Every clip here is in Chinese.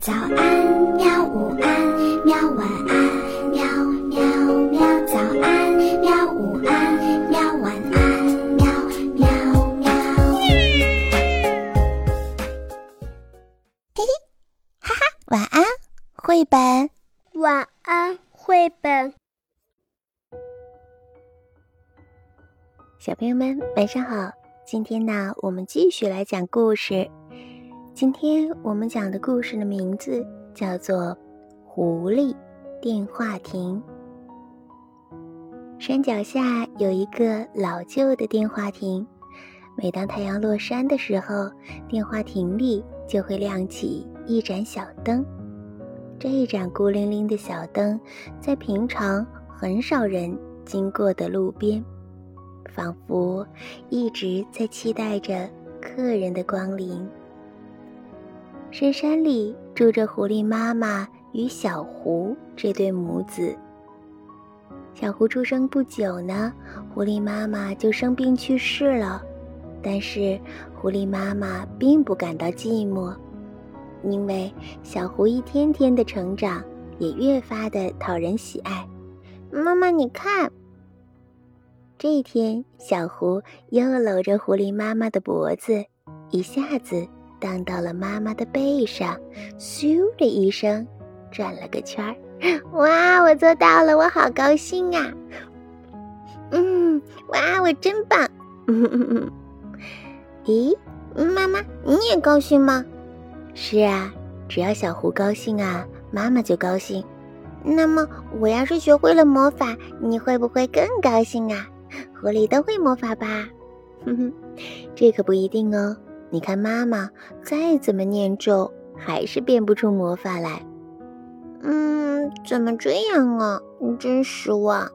早安，喵！午安，喵！晚安，喵喵喵！早安，喵！午安，喵！晚安，喵喵喵！嘿嘿，哈哈，晚安，绘本。晚安，绘本。小朋友们，晚上好！今天呢，我们继续来讲故事。今天我们讲的故事的名字叫做《狐狸电话亭》。山脚下有一个老旧的电话亭，每当太阳落山的时候，电话亭里就会亮起一盏小灯。这一盏孤零零的小灯，在平常很少人经过的路边，仿佛一直在期待着客人的光临。深山里住着狐狸妈妈与小狐这对母子。小狐出生不久呢，狐狸妈妈就生病去世了。但是狐狸妈妈并不感到寂寞，因为小狐一天天的成长，也越发的讨人喜爱。妈妈，你看，这一天，小狐又搂着狐狸妈妈的脖子，一下子。荡到了妈妈的背上，咻的一声，转了个圈儿。哇，我做到了，我好高兴啊！嗯，哇，我真棒！咦，妈妈，你也高兴吗？是啊，只要小狐高兴啊，妈妈就高兴。那么，我要是学会了魔法，你会不会更高兴啊？狐狸都会魔法吧？哼哼，这可不一定哦。你看，妈妈再怎么念咒，还是变不出魔法来。嗯，怎么这样啊？真失望。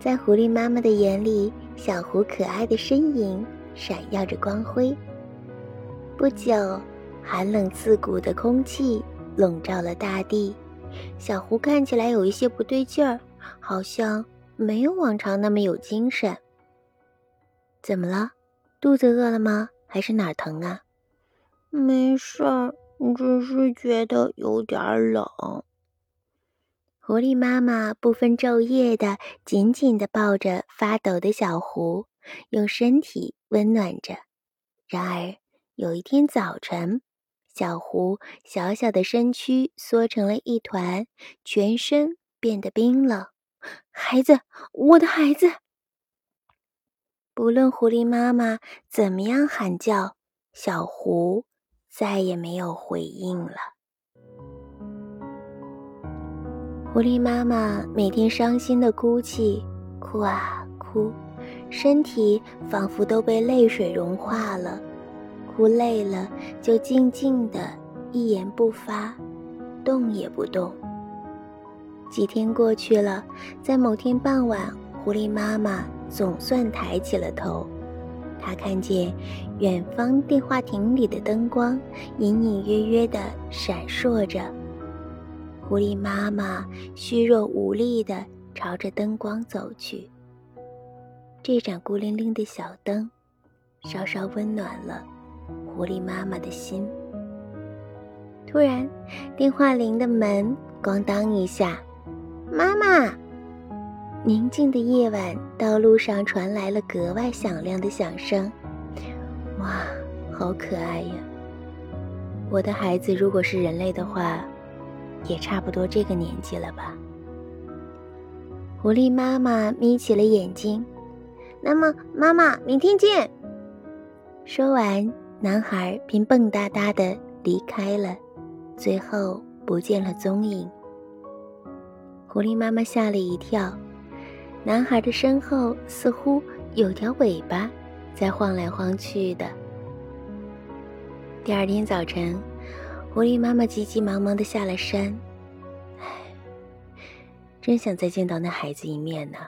在狐狸妈妈的眼里，小狐可爱的身影闪耀着光辉。不久，寒冷刺骨的空气笼罩了大地，小狐看起来有一些不对劲儿，好像没有往常那么有精神。怎么了？肚子饿了吗？还是哪儿疼啊？没事儿，只是觉得有点冷。狐狸妈妈不分昼夜的紧紧的抱着发抖的小狐，用身体温暖着。然而有一天早晨，小狐小小的身躯缩成了一团，全身变得冰冷。孩子，我的孩子！不论狐狸妈妈怎么样喊叫，小狐再也没有回应了。狐狸妈妈每天伤心的哭泣，哭啊哭，身体仿佛都被泪水融化了。哭累了，就静静的一言不发，动也不动。几天过去了，在某天傍晚，狐狸妈妈。总算抬起了头，他看见远方电话亭里的灯光隐隐约约地闪烁着。狐狸妈妈虚弱无力地朝着灯光走去。这盏孤零零的小灯，稍稍温暖了狐狸妈妈的心。突然，电话铃的门咣当一下，妈妈。宁静的夜晚，道路上传来了格外响亮的响声。哇，好可爱呀！我的孩子如果是人类的话，也差不多这个年纪了吧？狐狸妈妈眯起了眼睛。那么，妈妈，明天见。说完，男孩便蹦哒哒的离开了，最后不见了踪影。狐狸妈妈吓了一跳。男孩的身后似乎有条尾巴在晃来晃去的。第二天早晨，狐狸妈妈急急忙忙地下了山。唉，真想再见到那孩子一面呢。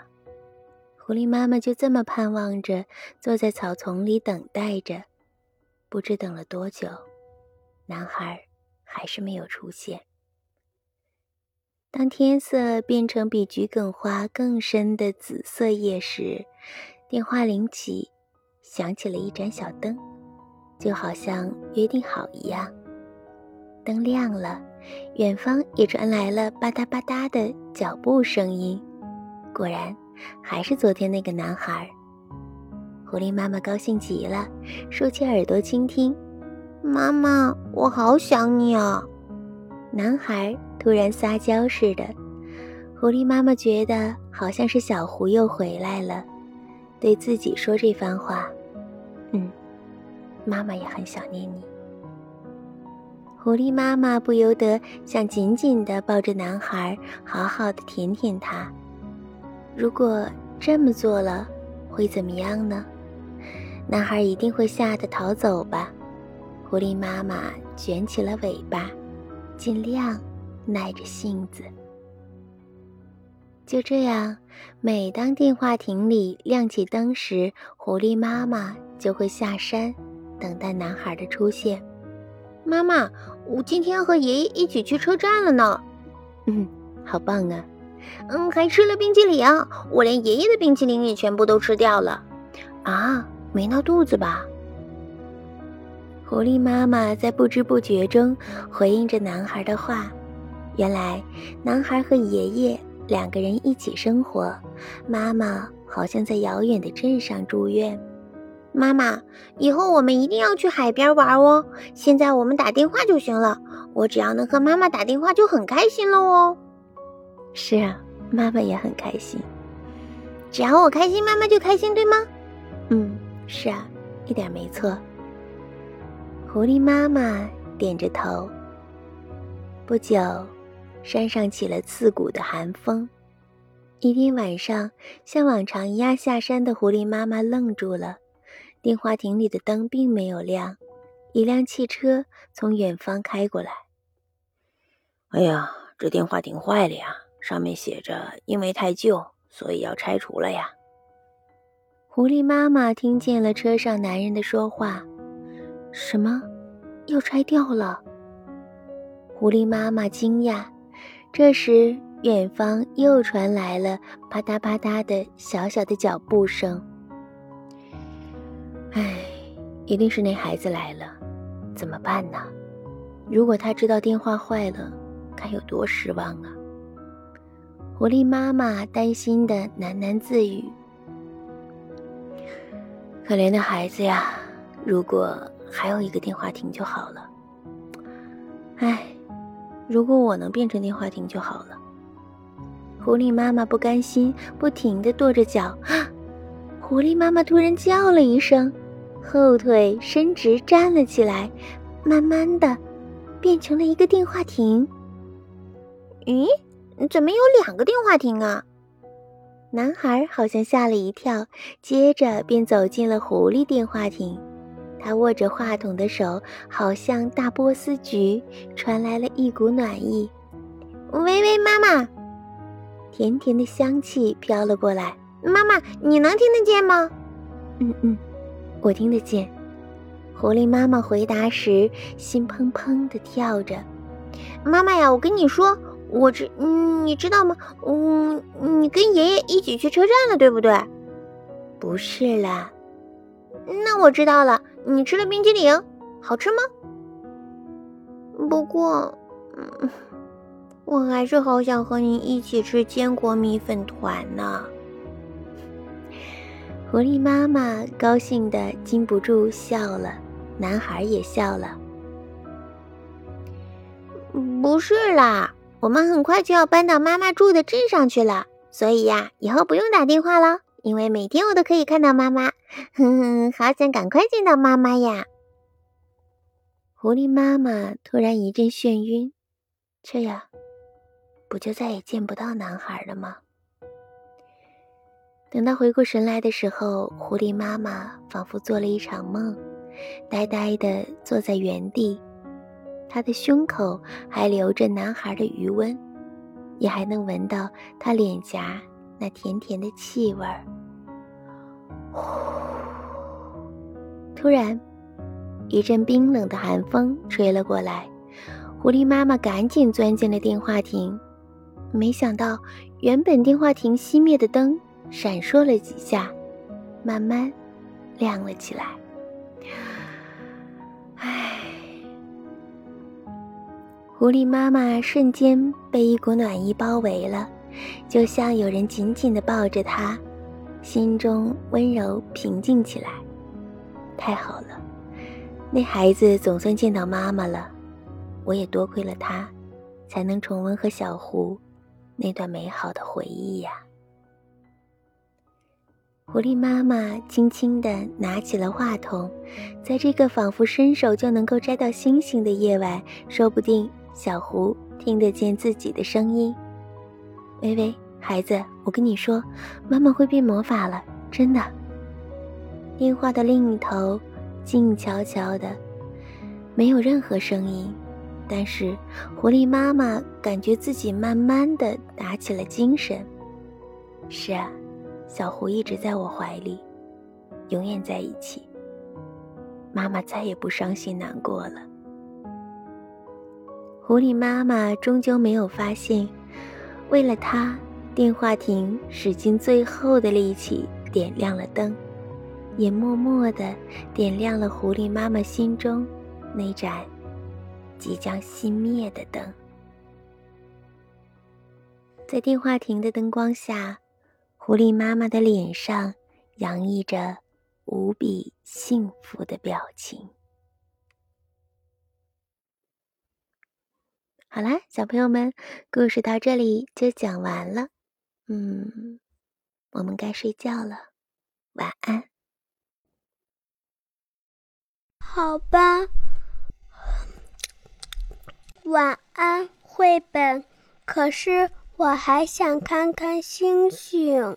狐狸妈妈就这么盼望着，坐在草丛里等待着。不知等了多久，男孩还是没有出现。当天色变成比桔梗花更深的紫色夜时，电话铃起，响起了一盏小灯，就好像约定好一样。灯亮了，远方也传来了吧嗒吧嗒的脚步声音。果然，还是昨天那个男孩。狐狸妈妈高兴极了，竖起耳朵倾听。妈妈，我好想你啊！男孩突然撒娇似的，狐狸妈妈觉得好像是小狐又回来了，对自己说这番话。嗯，妈妈也很想念你。狐狸妈妈不由得想紧紧地抱着男孩，好好的舔舔他。如果这么做了，会怎么样呢？男孩一定会吓得逃走吧？狐狸妈妈卷起了尾巴，尽量耐着性子。就这样，每当电话亭里亮起灯时，狐狸妈妈就会下山，等待男孩的出现。妈妈，我今天和爷爷一起去车站了呢。嗯，好棒啊！嗯，还吃了冰淇淋，我连爷爷的冰淇淋也全部都吃掉了。啊，没闹肚子吧？狐狸妈妈在不知不觉中回应着男孩的话。原来，男孩和爷爷两个人一起生活，妈妈好像在遥远的镇上住院。妈妈，以后我们一定要去海边玩哦。现在我们打电话就行了，我只要能和妈妈打电话就很开心了哦。是啊，妈妈也很开心。只要我开心，妈妈就开心，对吗？嗯，是啊，一点没错。狐狸妈妈点着头。不久，山上起了刺骨的寒风。一天晚上，像往常一样下山的狐狸妈妈愣住了。电话亭里的灯并没有亮，一辆汽车从远方开过来。哎呀，这电话亭坏了呀！上面写着“因为太旧，所以要拆除了呀。”狐狸妈妈听见了车上男人的说话：“什么？要拆掉了？”狐狸妈妈惊讶。这时，远方又传来了啪嗒啪嗒的小小的脚步声。唉，一定是那孩子来了，怎么办呢？如果他知道电话坏了，该有多失望啊！狐狸妈妈担心的喃喃自语：“可怜的孩子呀，如果还有一个电话亭就好了。唉，如果我能变成电话亭就好了。”狐狸妈妈不甘心，不停地跺着脚。狐狸妈妈突然叫了一声。后腿伸直，站了起来，慢慢的变成了一个电话亭。咦，怎么有两个电话亭啊？男孩好像吓了一跳，接着便走进了狐狸电话亭。他握着话筒的手好像大波斯菊，传来了一股暖意。喂喂，妈妈，甜甜的香气飘了过来。妈妈，你能听得见吗？嗯嗯。我听得见，狐狸妈妈回答时心砰砰的跳着。妈妈呀，我跟你说，我知，嗯，你知道吗？嗯，你跟爷爷一起去车站了，对不对？不是啦。那我知道了，你吃了冰激凌，好吃吗？不过，我还是好想和你一起吃坚果米粉团呢。狐狸妈妈高兴的禁不住笑了，男孩也笑了。不是啦，我们很快就要搬到妈妈住的镇上去了，所以呀，以后不用打电话了，因为每天我都可以看到妈妈。哼哼，好想赶快见到妈妈呀！狐狸妈妈突然一阵眩晕，这样，不就再也见不到男孩了吗？等他回过神来的时候，狐狸妈妈仿佛做了一场梦，呆呆地坐在原地。她的胸口还留着男孩的余温，也还能闻到他脸颊那甜甜的气味儿。呼！突然，一阵冰冷的寒风吹了过来，狐狸妈妈赶紧钻进了电话亭。没想到，原本电话亭熄灭的灯。闪烁了几下，慢慢亮了起来。唉，狐狸妈妈瞬间被一股暖意包围了，就像有人紧紧地抱着他，心中温柔平静起来。太好了，那孩子总算见到妈妈了，我也多亏了他，才能重温和小胡那段美好的回忆呀。狐狸妈妈轻轻地拿起了话筒，在这个仿佛伸手就能够摘到星星的夜晚，说不定小胡听得见自己的声音。喂喂，孩子，我跟你说，妈妈会变魔法了，真的。电话的另一头，静悄悄的，没有任何声音，但是狐狸妈妈感觉自己慢慢的打起了精神。是啊。小胡一直在我怀里，永远在一起。妈妈再也不伤心难过了。狐狸妈妈终究没有发现，为了他，电话亭使尽最后的力气点亮了灯，也默默的点亮了狐狸妈妈心中那盏即将熄灭的灯。在电话亭的灯光下。狐狸妈妈的脸上洋溢着无比幸福的表情。好啦，小朋友们，故事到这里就讲完了。嗯，我们该睡觉了，晚安。好吧，晚安，绘本。可是。我还想看看星星。